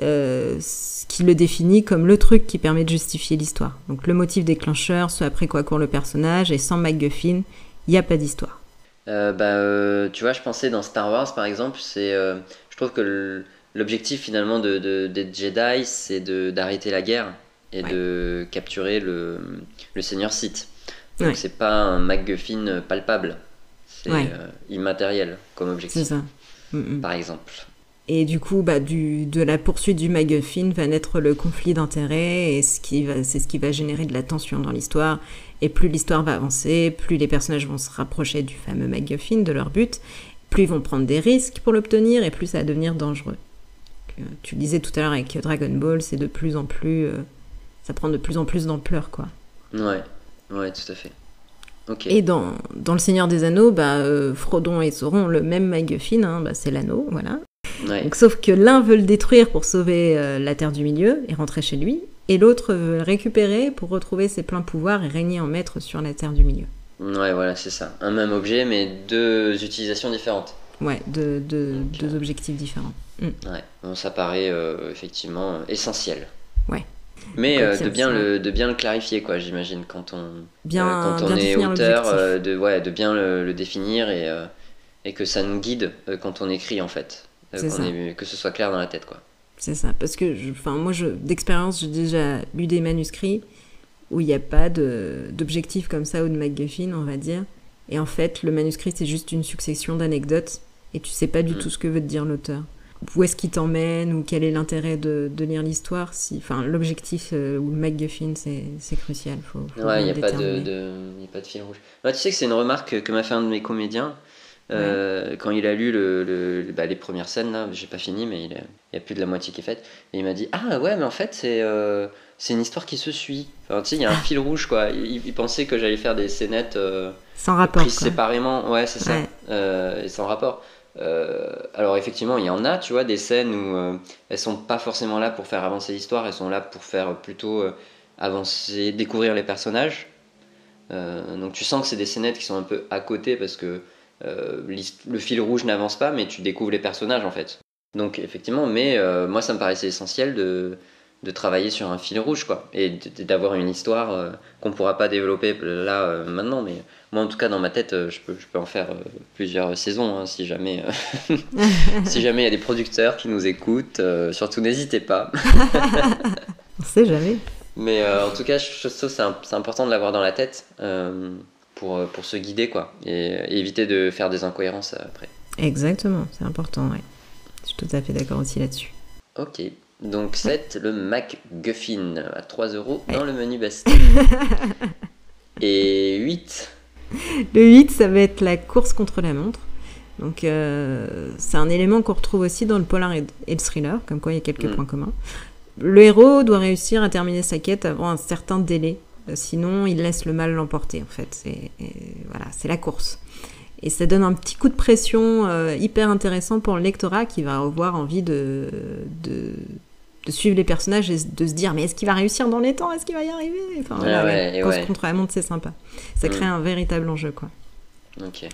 euh, ce qui le définit comme le truc qui permet de justifier l'histoire. Donc le motif déclencheur, ce après quoi court le personnage, et sans MacGuffin, il n'y a pas d'histoire. Euh, bah, euh, tu vois, je pensais dans Star Wars par exemple, c'est, je trouve que l'objectif finalement de, des Jedi, c'est d'arrêter la guerre et de capturer le, le Seigneur Sith. Donc c'est pas un MacGuffin palpable, c'est immatériel comme objectif. C'est ça. Mm, mm. Par exemple. Et du coup, bah, du, de la poursuite du MacGuffin va naître le conflit d'intérêts, et ce qui c'est ce qui va générer de la tension dans l'histoire. Et plus l'histoire va avancer, plus les personnages vont se rapprocher du fameux MacGuffin, de leur but, plus ils vont prendre des risques pour l'obtenir, et plus ça va devenir dangereux. tu le disais tout à l'heure avec Dragon Ball, c'est de plus en plus, euh, ça prend de plus en plus d'ampleur, quoi. Ouais, ouais, tout à fait. Ok. Et dans, dans Le Seigneur des Anneaux, bah, euh, Frodon et Sauron ont le même MacGuffin, hein, bah, c'est l'anneau, voilà. Donc, sauf que l'un veut le détruire pour sauver euh, la Terre du Milieu et rentrer chez lui, et l'autre veut le récupérer pour retrouver ses pleins pouvoirs et régner en maître sur la Terre du Milieu. Ouais, voilà, c'est ça. Un même objet, mais deux utilisations différentes. Ouais, deux, deux, deux objectifs différents. Mm. Ouais, bon, ça paraît euh, effectivement essentiel. Ouais. Mais euh, de, bien le, de bien le clarifier, quoi, j'imagine, quand on, bien, quand on bien est auteur, euh, de, ouais, de bien le, le définir et, euh, et que ça nous guide euh, quand on écrit, en fait. Euh, ait- que ce soit clair dans la tête, quoi. C'est ça, parce que, je- enfin, moi, je, d'expérience, j'ai déjà lu des manuscrits où il n'y a pas d'objectif comme ça ou de MacGuffin, on va dire. Et en fait, le manuscrit, c'est juste une succession d'anecdotes et tu sais pas du Mm. tout ce que veut te dire l'auteur. Où est-ce qu'il t'emmène ou quel est l'intérêt de, de lire l'histoire si, Enfin, l'objectif euh, ou le MacGuffin, c'est, crucial. Faut, faut Ouais, il n'y a, pas de, déterminer. de, y a pas de fil rouge. Ouais, tu sais que c'est une remarque que, que m'a fait un de mes comédiens. Euh, Quand il a lu le, le- bah, les premières scènes, là, j'ai pas fini, mais il a- il y a plus de la moitié qui est faite. Et il m'a dit Ah ouais, mais en fait, c'est euh, c'est une histoire qui se suit. Enfin, tu sais, il y a un fil rouge, quoi. Il, il pensait que j'allais faire des scénettes euh, Sans rapport. prises quoi. séparément. Ouais, c'est ça. Ouais. Et sans rapport. Alors, effectivement, il y en a, tu vois, des scènes où elles sont pas forcément là pour faire avancer l'histoire, elles sont là pour faire plutôt avancer, découvrir les personnages. Donc tu sens que c'est des scénettes qui sont un peu à côté parce que euh, le fil rouge n'avance pas, mais tu découvres les personnages en fait. Donc effectivement, mais euh, moi ça me paraissait essentiel de, de travailler sur un fil rouge quoi, et d'avoir une histoire euh, qu'on pourra pas développer là euh, maintenant, mais moi en tout cas dans ma tête, je peux, je peux en faire plusieurs saisons hein, si jamais si jamais il y a des producteurs qui nous écoutent, surtout n'hésitez pas. On sait jamais. Mais en tout cas, je je trouve que c'est important de l'avoir dans la tête pour, euh, pour se guider, quoi. Et, et éviter de faire des incohérences après. Exactement, c'est important, ouais. Je suis tout à fait d'accord aussi là-dessus. Ok. Donc 7, le MacGuffin à 3 euros dans le menu best. Et 8, Le 8, ça va être la course contre la montre. Donc, euh, c'est un élément qu'on retrouve aussi dans le polar et, le thriller, comme quoi il y a quelques Mm. points communs. Le héros doit réussir à terminer sa quête avant un certain délai, euh, sinon il laisse le mal l'emporter, en fait. Et voilà, c'est la course. Et ça donne un petit coup de pression euh, hyper intéressant pour le lectorat qui va avoir envie de, de, de suivre les personnages et de se dire mais est-ce qu'il va réussir dans les temps? Est-ce qu'il va y arriver? Enfin, voilà, Ah ouais, et course ouais. contre la montre, c'est sympa. Ça crée Mm. un véritable enjeu, quoi. ok.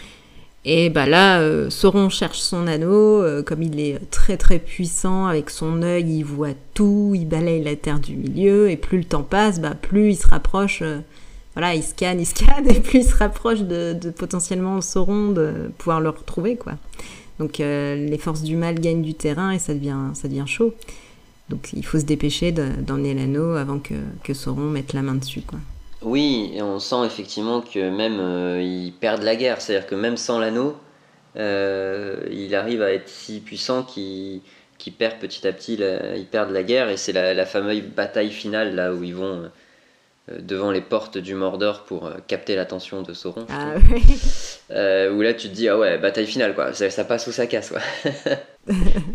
Et bah là, euh, Sauron cherche son anneau, euh, comme il est très très puissant, avec son œil, il voit tout, il balaye la terre du milieu, et plus le temps passe, bah, plus il se rapproche, euh, voilà, il scanne, il scanne, et plus il se rapproche de, de potentiellement Sauron, de pouvoir le retrouver, quoi. Donc euh, les forces du mal gagnent du terrain et ça devient, ça devient chaud. Donc il faut se dépêcher de- d'emmener l'anneau avant que, que Sauron mette la main dessus, quoi. Oui, et on sent effectivement que même euh, ils perdent la guerre. C'est-à-dire que même sans l'anneau, euh, il arrive à être si puissant qu'il qu'il perd petit à petit, la- la guerre. Et c'est la, la fameuse bataille finale là où ils vont euh, devant les portes du Mordor pour euh, capter l'attention de Sauron. Ah ouais. Euh, où là tu te dis ah ouais bataille finale quoi ça, ça passe ou ça casse quoi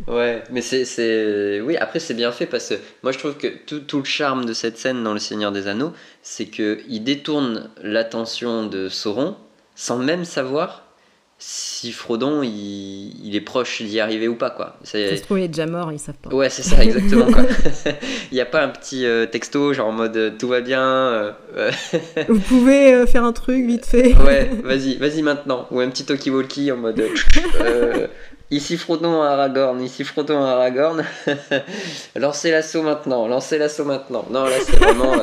ouais mais c'est c'est oui après c'est bien fait parce que moi je trouve que tout, tout le charme de cette scène dans le Seigneur des Anneaux c'est que il détourne l'attention de Sauron sans même savoir si Frodon il, il est proche d'y arriver ou pas quoi Ça se trouve, il est déjà mort, ils savent pas. Ouais, c'est ça, exactement. quoi. Il n'y a pas un petit euh, texto genre en mode euh, tout va bien. euh, Vous pouvez euh, faire un truc vite fait. ouais, vas-y, vas-y maintenant. Ou un petit talkie-walkie en mode ici Frodon à Aragorn, ici Frodon à Aragorn. lancez l'assaut maintenant, lancez l'assaut maintenant. Non, là c'est vraiment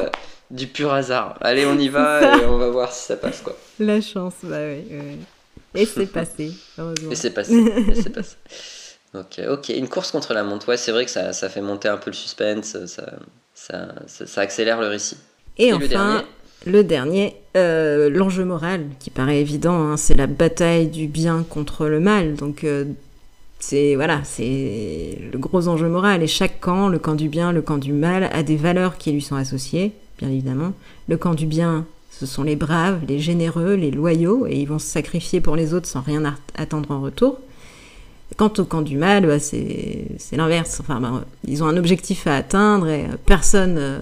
du pur hasard. Allez, on y va et on va voir si ça passe quoi. La chance, bah oui. Et c'est passé, heureusement. Et c'est passé. et c'est passé. Ok, ok. Une course contre la montre. Ouais, c'est vrai que ça, ça fait monter un peu le suspense. Ça, ça, ça, accélère le récit. Et, Et le enfin, dernier le dernier, euh, l'enjeu moral, qui paraît évident, hein, c'est la bataille du bien contre le mal. Donc, euh, c'est voilà, c'est le gros enjeu moral. Et chaque camp, le camp du bien, le camp du mal, a des valeurs qui lui sont associées, bien évidemment. Le camp du bien, ce sont les braves, les généreux, les loyaux, et ils vont se sacrifier pour les autres sans rien attendre en retour. Quant au camp du mal, bah, c'est l'inverse. Enfin, bah, ils ont un objectif à atteindre et personne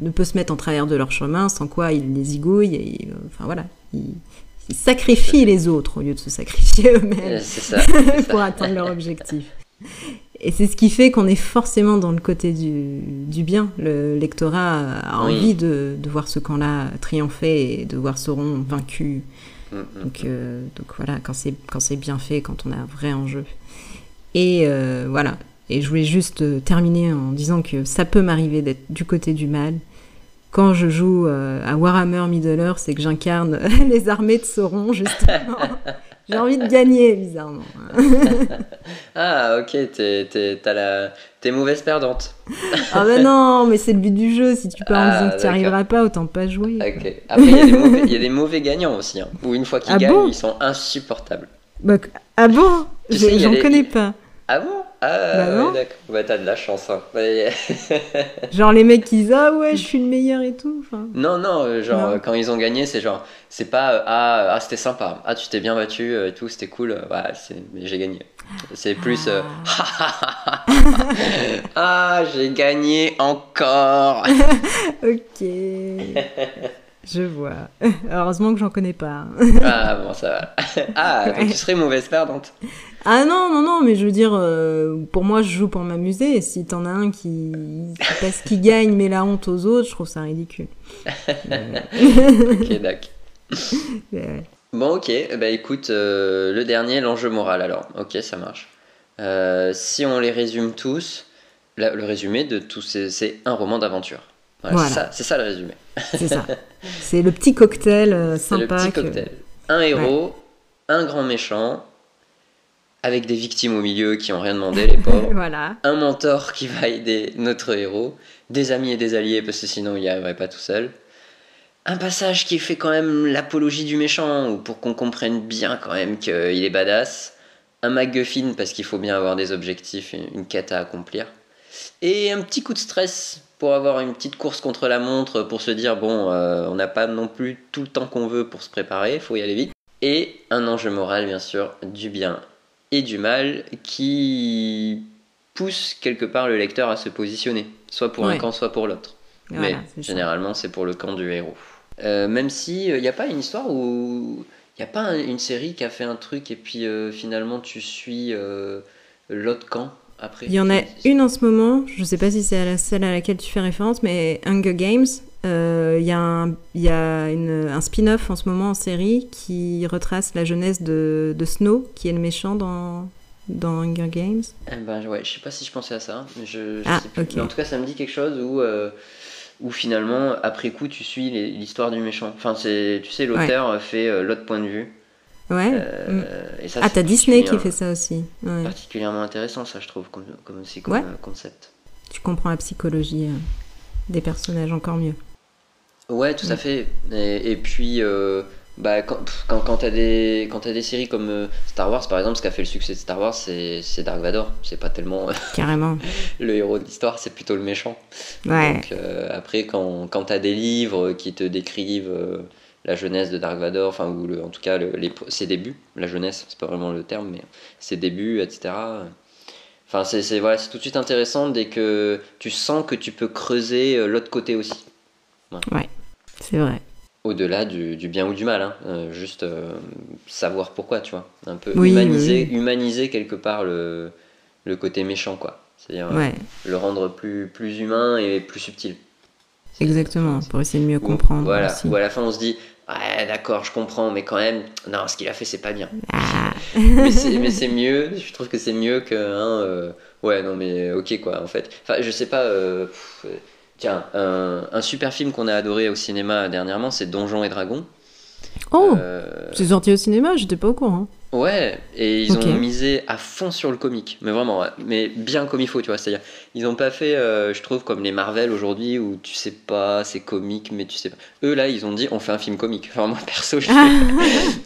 ne peut se mettre en travers de leur chemin, sans quoi ils les zigouillent. Et, enfin voilà, ils, sacrifient les autres au lieu de se sacrifier eux-mêmes pour atteindre leur objectif. Et c'est ce qui fait qu'on est forcément dans le côté du, du bien. Le lectorat a envie de, de, voir ce camp-là triompher et de voir Sauron vaincu. Mm, mm. Donc, euh, donc voilà, quand c'est, quand c'est bien fait, quand on a un vrai enjeu. Et euh, voilà. Et je voulais juste euh, terminer en disant que ça peut m'arriver d'être du côté du mal. Quand je joue à Warhammer Middle-earth, c'est que j'incarne les armées de Sauron, justement. J'ai envie de gagner, bizarrement. ah, ok, t'es, la... mauvaise perdante. ah ben non, mais c'est le but du jeu. Si tu peux en disant que tu n'y arriveras pas, autant pas jouer. Ok. Après, il y, a des mauvais gagnants aussi. Hein, où une fois qu'ils ah gagnent, ils sont insupportables. Bah, ah bon J'en connais pas. Ah bon Ah, bah d'accord. Bah, t'as de la chance. Hein. genre les mecs qui disent Ah ouais, je suis le meilleur et tout. Non, non, euh, genre quand ils ont gagné, c'est genre, c'est pas euh, ah, ah, c'était sympa, ah, tu t'es bien battu euh, et tout, c'était cool, ouais, j'ai gagné. C'est plus ah, ah j'ai gagné encore. ok. Je vois. Heureusement que j'en connais pas. ah bon, ça va. Ah, donc tu serais mauvaise perdante. Ah non, non, non, mais je veux dire, euh, pour moi, je joue pour m'amuser. Si t'en as un qui, parce qu'il gagne, met la honte aux autres, je trouve ça ridicule. ok, d'accord. Bon, ok. Bah écoute, euh, le dernier, l'enjeu moral alors. Ok, ça marche. Euh, si on les résume tous, le résumé de tous, c'est un roman d'aventure. Voilà, C'est ça, le résumé. C'est ça. C'est le petit cocktail sympa. Le petit cocktail. Un héros, un grand méchant, avec des victimes au milieu qui ont rien demandé, les pauvres. voilà. Un mentor qui va aider notre héros, des amis et des alliés parce que sinon il n'y arriverait pas tout seul. Un passage qui fait quand même l'apologie du méchant, ou pour qu'on comprenne bien quand même qu'il est badass. Un MacGuffin parce qu'il faut bien avoir des objectifs, une quête à accomplir. Et un petit coup de stress pour avoir une petite course contre la montre, pour se dire bon, euh, on n'a pas non plus tout le temps qu'on veut pour se préparer, il faut y aller vite. Et un enjeu moral bien sûr, du bien et du mal qui pousse quelque part le lecteur à se positionner, soit pour un camp, soit pour l'autre. Mais généralement, c'est pour le camp du héros. Euh, même si il euh, n'y a pas une histoire où il n'y a pas une série qui a fait un truc et puis euh, finalement tu suis l'autre camp après. Il y en a une en ce moment, je ne sais pas si c'est la celle à laquelle tu fais référence, mais Hunger Games, il y a un, y a un spin-off en ce moment en série qui retrace la jeunesse de, de, Snow, qui est le méchant dans, dans Hunger Games. Eh ben, ouais, je sais pas si je pensais à ça. Mais je, ah, en tout cas, ça me dit quelque chose où, euh, où finalement, après coup, tu suis l'histoire du méchant. Enfin, tu sais, l'auteur fait euh, l'autre point de vue. Ouais. Euh, et ça, ah, t'as Disney qui fait ça aussi. Particulièrement intéressant, ça, je trouve, comme, comme aussi comme concept. Tu comprends la psychologie des personnages encore mieux. Ouais, tout à mm. fait. Et, puis, euh, bah, quand, quand, quand t'as des, quand as des séries comme euh, Star Wars, par exemple, ce qui a fait le succès de Star Wars, c'est Dark Vador. C'est pas tellement Carrément. le héros de l'histoire, c'est plutôt le méchant. Ouais. Donc, euh, après, quand, quand t'as des livres qui te décrivent la jeunesse de Dark Vador, enfin, ou le, en tout cas les, ses débuts, la jeunesse, c'est pas vraiment le terme, mais ses débuts, etc. Enfin, c'est voilà, tout de suite intéressant dès que tu sens que tu peux creuser l'autre côté aussi. Ouais. C'est vrai. Au-delà du, du, bien ou du mal, hein. Euh, juste euh, savoir pourquoi, tu vois. Un peu humaniser, humaniser quelque part le, le côté méchant, quoi. C'est-à-dire euh, le rendre plus, plus humain et plus subtil. Exactement, pour essayer de mieux comprendre. Voilà, ou à la fin on se dit, ouais d'accord, je comprends, mais quand même, non, ce qu'il a fait c'est pas bien. Ah. mais c'est mieux, je trouve que c'est mieux que, hein, ouais, non mais ok quoi, en fait. Enfin, je sais pas, Tiens, un, super film qu'on a adoré au cinéma dernièrement, c'est Donjons et Dragons. Oh euh, C'est sorti au cinéma, j'étais pas au courant. Ouais, et ils ont misé à fond sur le comique, mais vraiment, mais bien comme il faut, tu vois. C'est-à-dire, ils n'ont pas fait, euh, je trouve, comme les Marvel aujourd'hui, où tu sais pas, c'est comique, mais tu sais pas. Eux, là, ils ont dit, on fait un film comique. Enfin, moi, perso, je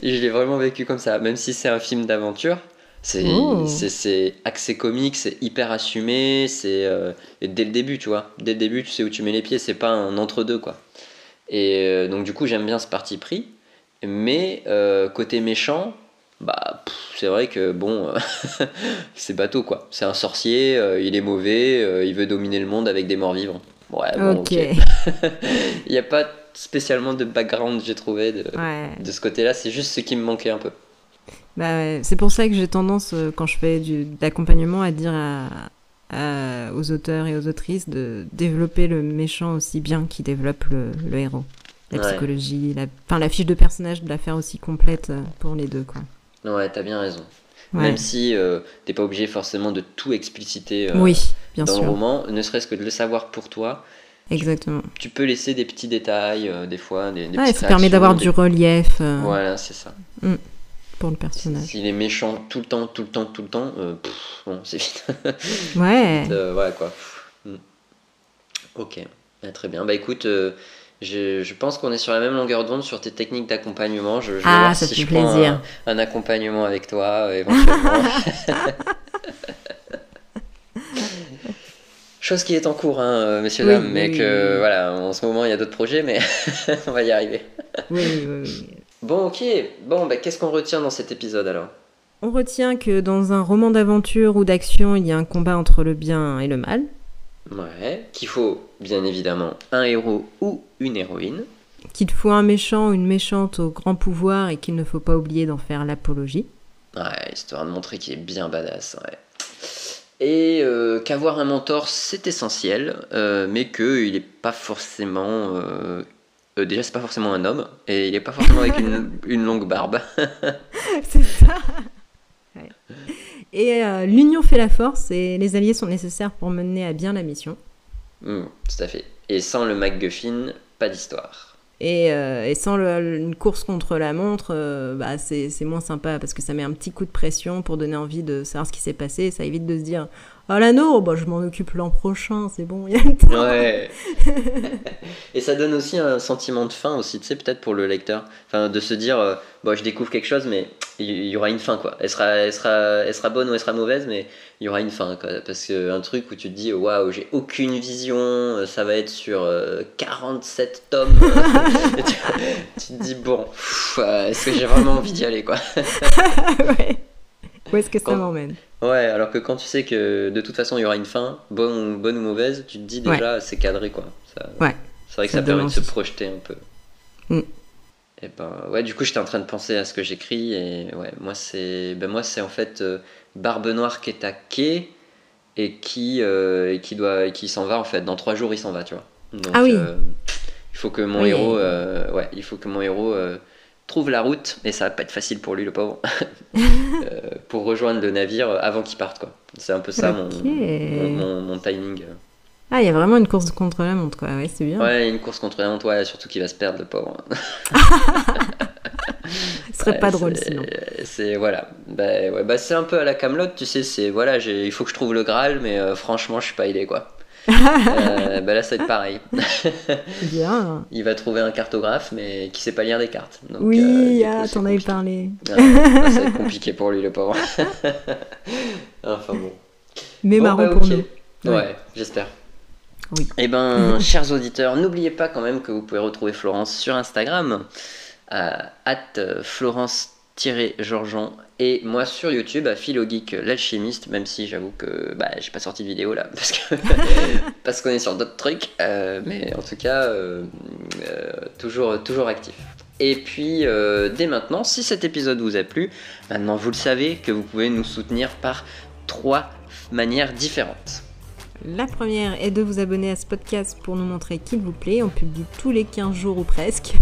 l'ai vraiment vécu comme ça. Même si c'est un film d'aventure. C'est axé comique, c'est hyper assumé, c'est euh, dès le début, tu vois. Dès le début, tu sais où tu mets les pieds, c'est pas un entre-deux, quoi. Et euh, donc, du coup, j'aime bien ce parti pris. Mais côté méchant, bah c'est vrai que bon, c'est bateau quoi. C'est un sorcier, il est mauvais, il veut dominer le monde avec des morts vivants. Ouais, bon, ok. il n'y a pas spécialement de background, j'ai trouvé, de, de ce côté-là. C'est juste ce qui me manquait un peu. Bah, c'est pour ça que j'ai tendance, euh, quand je fais du, d'accompagnement, à dire à, aux auteurs et aux autrices de développer le méchant aussi bien qu'il développe le, le, héros. La psychologie, la, la fiche de personnage de la faire aussi complète euh, pour les deux. Quoi. Ouais, t'as bien raison. Même si euh, t'es pas obligé forcément de tout expliciter oui, bien dans le roman, ne serait-ce que de le savoir pour toi. Exactement. Tu, peux laisser des petits détails, des fois, des, des ouais, ça permet d'avoir du relief. Voilà, c'est ça. Mm pour le personnage. S'il est méchant tout le temps, tout le temps, tout le temps, euh, bon, c'est vite. ouais. euh, ouais, quoi. Hmm. Ok, bah, très bien. Bah écoute, euh, je, je, pense qu'on est sur la même longueur d'onde sur tes techniques d'accompagnement. Je, je, vais ah, voir ça si je plaisir. un, un, accompagnement avec toi, euh, éventuellement. Chose qui est en cours, hein, messieurs, oui, dames, oui, mais oui, que voilà, en ce moment il y a d'autres projets, mais on va y arriver. Oui, oui, oui. Bon, ok. Bon, bah, qu'est-ce qu'on retient dans cet épisode alors? On retient que dans un roman d'aventure ou d'action, il y a un combat entre le bien et le mal. Ouais. Qu'il faut, bien évidemment, un héros ou une héroïne. Qu'il faut un méchant ou une méchante au grand pouvoir et qu'il ne faut pas oublier d'en faire l'apologie. Ouais, histoire de montrer qu'il est bien badass, ouais. Et euh, qu'avoir un mentor, c'est essentiel, euh, mais qu'il n'est pas forcément euh, déjà, c'est pas forcément un homme, et il est pas forcément avec une, une, longue barbe. c'est ça. Et euh, l'union fait la force, et les alliés sont nécessaires pour mener à bien la mission. Mmh, tout à fait. Et sans le MacGuffin, pas d'histoire. Et, euh, et, sans le, une course contre la montre, euh, bah c'est moins sympa parce que ça met un petit coup de pression pour donner envie de savoir ce qui s'est passé. Ça évite de se dire Oh l'anneau, bah, je m'en occupe l'an prochain, c'est bon, il y a le temps. Ouais. et ça donne aussi un sentiment de fin aussi, tu sais, peut-être pour le lecteur. Enfin, de se dire euh, Bon, je découvre quelque chose, mais il y, aura une fin, quoi. Elle sera, elle, sera, elle sera bonne ou elle sera mauvaise, mais il y aura une fin, quoi. Parce qu'un truc où tu te dis Waouh, j'ai aucune vision, ça va être sur euh, 47 tomes. tu, tu, te dis Bon, est-ce que j'ai vraiment envie d'y aller, quoi. ouais. Où est-ce que ça m'emmène? Ouais, alors que quand tu sais que de toute façon il y aura une fin, bonne ou, bonne ou mauvaise, tu te dis déjà ouais. c'est cadré quoi. Ça, ouais. C'est vrai que ça, ça permet de se projeter un peu. Mm. Et ben ouais, du coup j'étais en train de penser à ce que j'écris et ouais, moi c'est ben moi c'est en fait euh, Barbe Noire qui est à quai et qui euh, et qui doit et qui s'en va en fait. Dans trois jours il s'en va, tu vois. Donc, ah oui. Euh, il faut que mon Oui. héros, ouais, il faut que mon héros trouve la route et ça va pas être facile pour lui le pauvre euh, pour rejoindre le navire avant qu'il parte quoi. C'est un peu ça mon, Ok. mon, mon- mon timing. Ah, il y a vraiment une course contre la montre, quoi. Ouais, c'est bien. Ouais, une course contre la montre, ouais, surtout qu'il va se perdre le pauvre. Ce serait Ouais, pas drôle sinon. C'est voilà, bah, ouais, bah, c'est un peu à la Camelot, tu sais, c'est voilà, j'ai- il faut que je trouve le Graal, mais euh, franchement, je suis pas aidé quoi. Euh, bah là, ça va être pareil. Bien. Il va trouver un cartographe, mais qui sait pas lire des cartes. Donc, euh, oui, du ah, t'en avais parlé. Ah, ça va être compliqué pour lui, le pauvre. enfin bon. Mais Bon, marrant bah, pour ok. nous. Ouais, Ouais. j'espère. Oui. Eh ben, chers auditeurs, n'oubliez pas quand même que vous pouvez retrouver Florence sur Instagram, à Florence-Georgeon, et moi sur YouTube, à Philogeek l'alchimiste, même si j'avoue que bah, j'ai pas sorti de vidéo là, parce que parce qu'on est sur d'autres trucs, euh, mais en tout cas, euh, euh, toujours, toujours actif. Et puis, euh, dès maintenant, si cet épisode vous a plu, maintenant vous le savez que vous pouvez nous soutenir par trois manières différentes. La première est de vous abonner à ce podcast pour nous montrer qu'il vous plaît. On publie tous les 15 jours ou presque.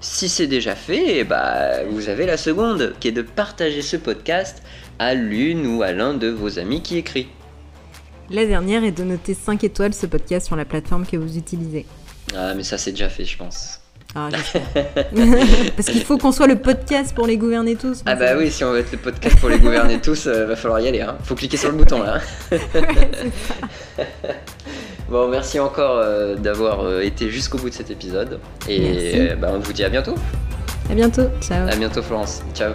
Si c'est déjà fait, bah, vous avez la seconde, qui est de partager ce podcast à l'une ou à l'un de vos amis qui écrit. La dernière est de noter 5 étoiles ce podcast sur la plateforme que vous utilisez. Ah, mais ça c'est déjà fait, je pense. Ah. Parce qu'il faut qu'on soit le podcast pour les gouverner tous. Ah bah oui, si on veut être le podcast pour les gouverner tous, euh, va falloir y aller. Hein. Faut cliquer sur le bouton là. bon, merci encore euh, d'avoir euh, été jusqu'au bout de cet épisode. Et euh, bah, on vous dit à bientôt. À bientôt. Ciao. À bientôt Florence. Ciao.